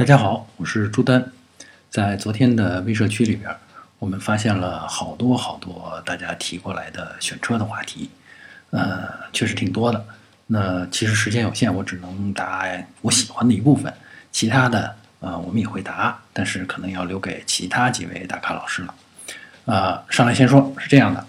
大家好，我是朱丹。在昨天的微社区里边，我们发现了好多好多大家提过来的选车的话题，呃，确实挺多的。那其实时间有限，我只能答我喜欢的一部分，其他的呃我们也会答，但是可能要留给其他几位大咖老师了。啊，上来先说，是这样的，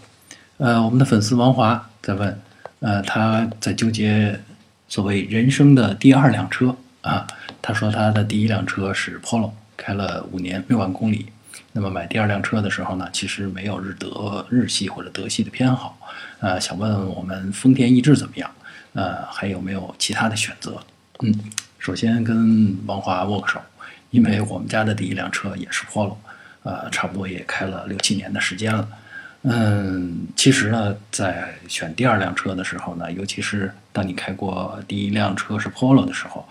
呃，我们的粉丝王华在问，呃，他在纠结所谓人生的第二辆车啊。他说他的第一辆车是 Polo，开了五年六万公里。那么买第二辆车的时候呢，其实没有日德日系或者德系的偏好，呃，想问问我们丰田逸致怎么样？呃，还有没有其他的选择？嗯，首先跟王华握个手，因为我们家的第一辆车也是 Polo，呃，差不多也开了六七年的时间了。嗯，其实呢，在选第二辆车的时候呢，尤其是当你开过第一辆车是 Polo 的时候。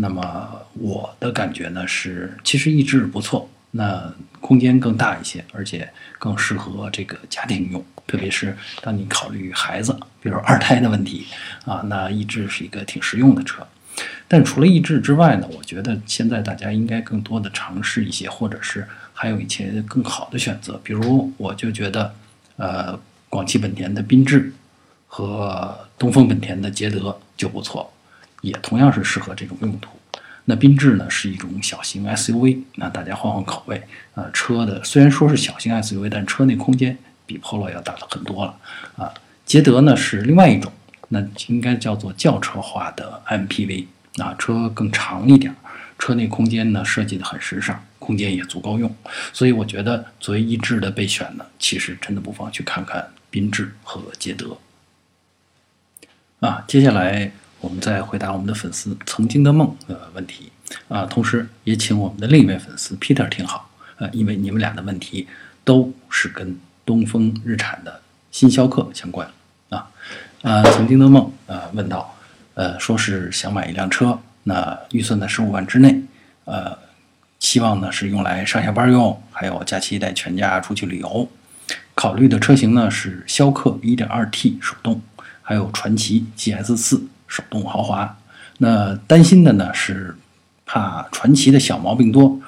那么我的感觉呢是，其实逸致不错，那空间更大一些，而且更适合这个家庭用，特别是当你考虑孩子，比如二胎的问题啊，那逸致是一个挺实用的车。但除了逸致之外呢，我觉得现在大家应该更多的尝试一些，或者是还有一些更好的选择，比如我就觉得，呃，广汽本田的缤智和东风本田的捷德就不错。也同样是适合这种用途。那缤智呢是一种小型 SUV，那大家换换口味啊。车的虽然说是小型 SUV，但车内空间比 Polo 要大了很多了啊。捷德呢是另外一种，那应该叫做轿车化的 MPV 啊，车更长一点，车内空间呢设计的很时尚，空间也足够用。所以我觉得作为一致的备选呢，其实真的不妨去看看缤智和捷德啊。接下来。我们再回答我们的粉丝曾经的梦的问题。啊，同时也请我们的另一位粉丝 Peter 听好啊，因为你们俩的问题都是跟东风日产的新逍客相关。啊啊，曾经的梦啊问到呃，说是想买一辆车，那预算在十五万之内，呃，希望呢是用来上下班用，还有假期带全家出去旅游，考虑的车型呢是逍客 1.2T 手动，还有传祺 GS4。手动豪华，那担心的呢是怕传奇的小毛病多，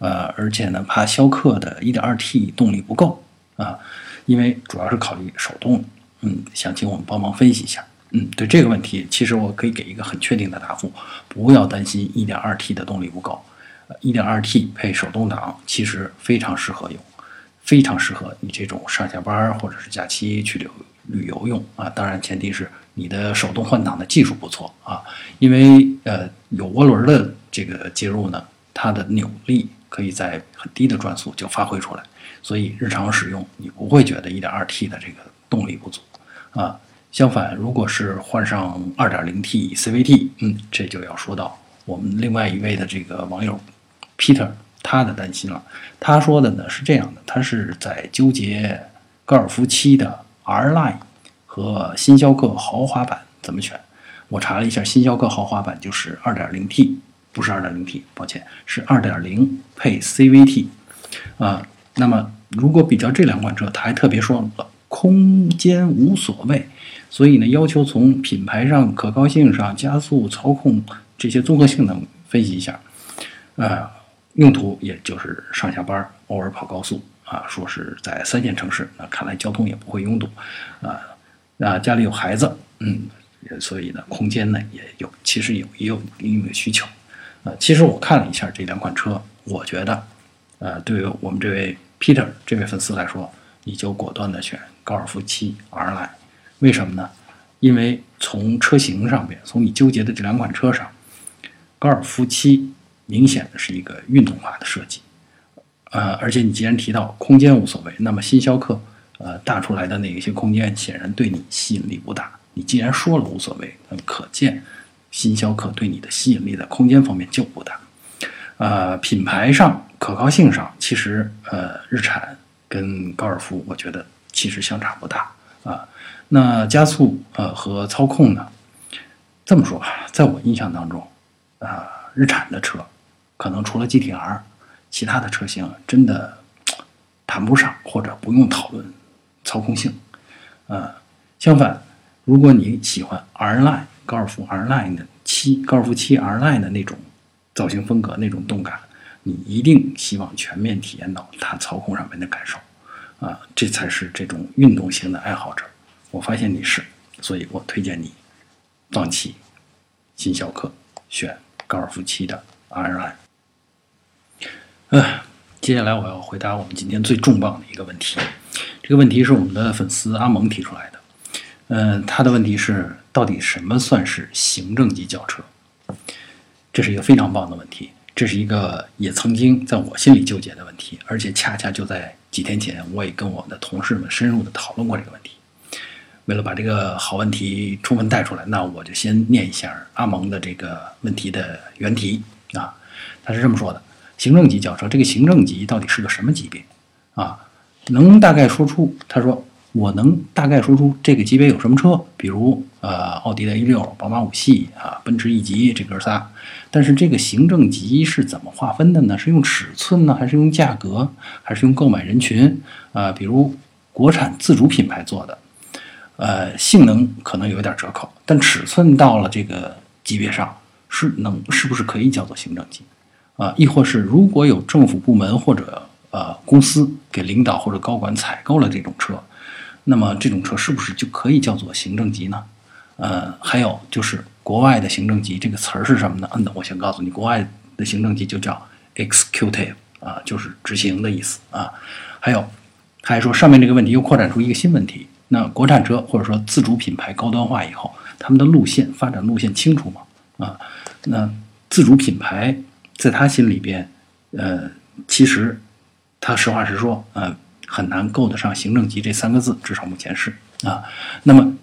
呃，而且呢怕逍客的 1.2T 动力不够啊，因为主要是考虑手动，嗯，想请我们帮忙分析一下，嗯，对这个问题，其实我可以给一个很确定的答复，不要担心 1.2T 的动力不够，1.2T 配手动挡其实非常适合用，非常适合你这种上下班或者是假期去旅游旅游用啊，当然前提是。你的手动换挡的技术不错啊，因为呃有涡轮的这个介入呢，它的扭力可以在很低的转速就发挥出来，所以日常使用你不会觉得 1.2T 的这个动力不足啊。相反，如果是换上 2.0T CVT，嗯，这就要说到我们另外一位的这个网友 Peter 他的担心了。他说的呢是这样的，他是在纠结高尔夫七的 R Line。和新逍客豪华版怎么选？我查了一下，新逍客豪华版就是 2.0T，不是 2.0T，抱歉，是2.0配 CVT。啊，那么如果比较这两款车，他还特别说了空间无所谓，所以呢，要求从品牌上、可靠性上、加速、操控这些综合性能分析一下。呃，用途也就是上下班，偶尔跑高速啊，说是在三线城市，那看来交通也不会拥堵啊。啊，家里有孩子，嗯，所以呢，空间呢也有，其实有也有一定的需求。呃，其实我看了一下这两款车，我觉得，呃，对于我们这位 Peter 这位粉丝来说，你就果断的选高尔夫七 R 来为什么呢？因为从车型上边，从你纠结的这两款车上，高尔夫七明显的是一个运动化的设计，呃，而且你既然提到空间无所谓，那么新逍客。呃，大出来的那一些空间显然对你吸引力不大。你既然说了无所谓，那可见新逍客对你的吸引力在空间方面就不大。呃，品牌上、可靠性上，其实呃，日产跟高尔夫，我觉得其实相差不大啊。那加速呃和操控呢？这么说吧，在我印象当中，啊，日产的车可能除了 GTR，其他的车型真的谈不上或者不用讨论。操控性，呃，相反，如果你喜欢 R Line 高尔夫 R Line 的七高尔夫七 R Line 的那种造型风格那种动感，你一定希望全面体验到它操控上面的感受，啊，这才是这种运动型的爱好者。我发现你是，所以我推荐你放弃新逍客，选高尔夫七的 R Line。嗯，接下来我要回答我们今天最重磅的一个问题，这个问题是我们的粉丝阿蒙提出来的。嗯，他的问题是，到底什么算是行政级轿车？这是一个非常棒的问题，这是一个也曾经在我心里纠结的问题，而且恰恰就在几天前，我也跟我的同事们深入的讨论过这个问题。为了把这个好问题充分带出来，那我就先念一下阿蒙的这个问题的原题啊，他是这么说的：行政级轿车，这个行政级到底是个什么级别啊？能大概说出？他说。我能大概说出这个级别有什么车，比如呃奥迪的 A 六、宝马五系啊、奔驰 E 级这哥仨。但是这个行政级是怎么划分的呢？是用尺寸呢，还是用价格，还是用购买人群？啊，比如国产自主品牌做的，呃，性能可能有一点折扣，但尺寸到了这个级别上，是能是不是可以叫做行政级？啊，亦或是如果有政府部门或者呃公司给领导或者高管采购了这种车？那么这种车是不是就可以叫做行政级呢？呃，还有就是国外的行政级这个词儿是什么呢？嗯，我先告诉你，国外的行政级就叫 executive 啊，就是执行的意思啊。还有，还说上面这个问题又扩展出一个新问题：那国产车或者说自主品牌高端化以后，他们的路线发展路线清楚吗？啊，那自主品牌在他心里边，呃，其实他实话实说，呃。很难够得上行政级这三个字，至少目前是啊。那么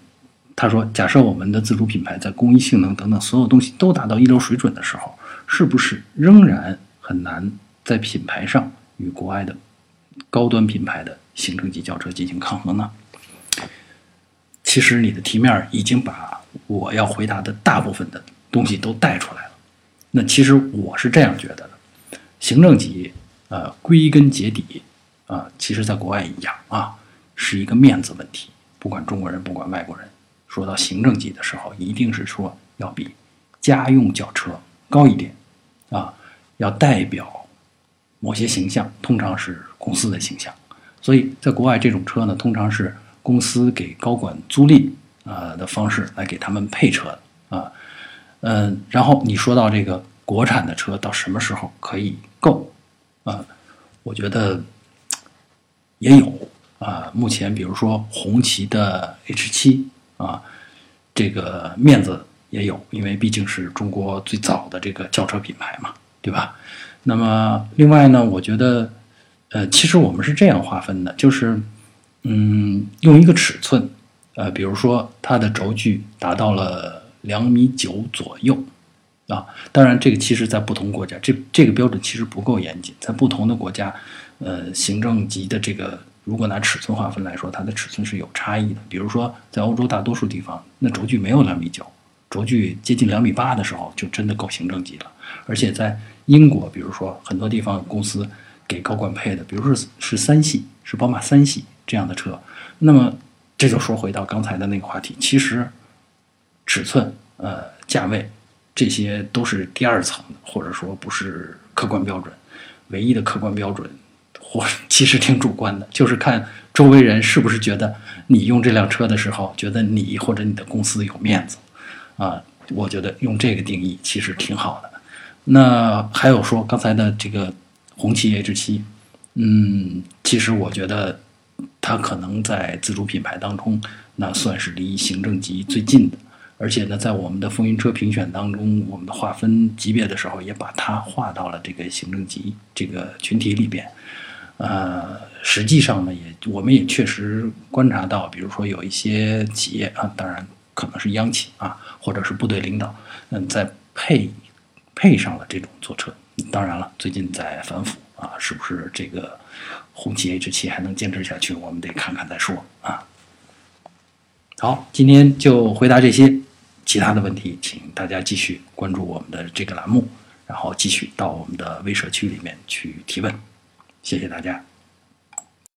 他说，假设我们的自主品牌在工艺、性能等等所有东西都达到一流水准的时候，是不是仍然很难在品牌上与国外的高端品牌的行政级轿车进行抗衡呢？其实你的题面已经把我要回答的大部分的东西都带出来了。那其实我是这样觉得的：行政级，呃，归根结底。啊，其实，在国外一样啊，是一个面子问题。不管中国人，不管外国人，说到行政级的时候，一定是说要比家用轿车高一点啊，要代表某些形象，通常是公司的形象。所以在国外，这种车呢，通常是公司给高管租赁啊的方式来给他们配车的啊。嗯，然后你说到这个国产的车到什么时候可以够啊？我觉得。也有啊，目前比如说红旗的 H 七啊，这个面子也有，因为毕竟是中国最早的这个轿车品牌嘛，对吧？那么另外呢，我觉得，呃，其实我们是这样划分的，就是，嗯，用一个尺寸，呃，比如说它的轴距达到了两米九左右啊，当然这个其实在不同国家，这这个标准其实不够严谨，在不同的国家。呃，行政级的这个，如果拿尺寸划分来说，它的尺寸是有差异的。比如说，在欧洲大多数地方，那轴距没有两米九，轴距接近两米八的时候，就真的够行政级了。而且在英国，比如说很多地方公司给高管配的，比如说是三系，是宝马三系这样的车。那么这就说回到刚才的那个话题，其实尺寸、呃价位这些都是第二层的，或者说不是客观标准，唯一的客观标准。或 其实挺主观的，就是看周围人是不是觉得你用这辆车的时候，觉得你或者你的公司有面子，啊，我觉得用这个定义其实挺好的。那还有说刚才的这个红旗 H 七，嗯，其实我觉得它可能在自主品牌当中，那算是离行政级最近的。而且呢，在我们的风云车评选当中，我们的划分级别的时候，也把它划到了这个行政级这个群体里边。呃，实际上呢，也我们也确实观察到，比如说有一些企业啊，当然可能是央企啊，或者是部队领导，嗯，在配配上了这种坐车。当然了，最近在反腐啊，是不是这个红旗 H 七还能坚持下去？我们得看看再说啊。好，今天就回答这些，其他的问题，请大家继续关注我们的这个栏目，然后继续到我们的微社区里面去提问。谢谢大家。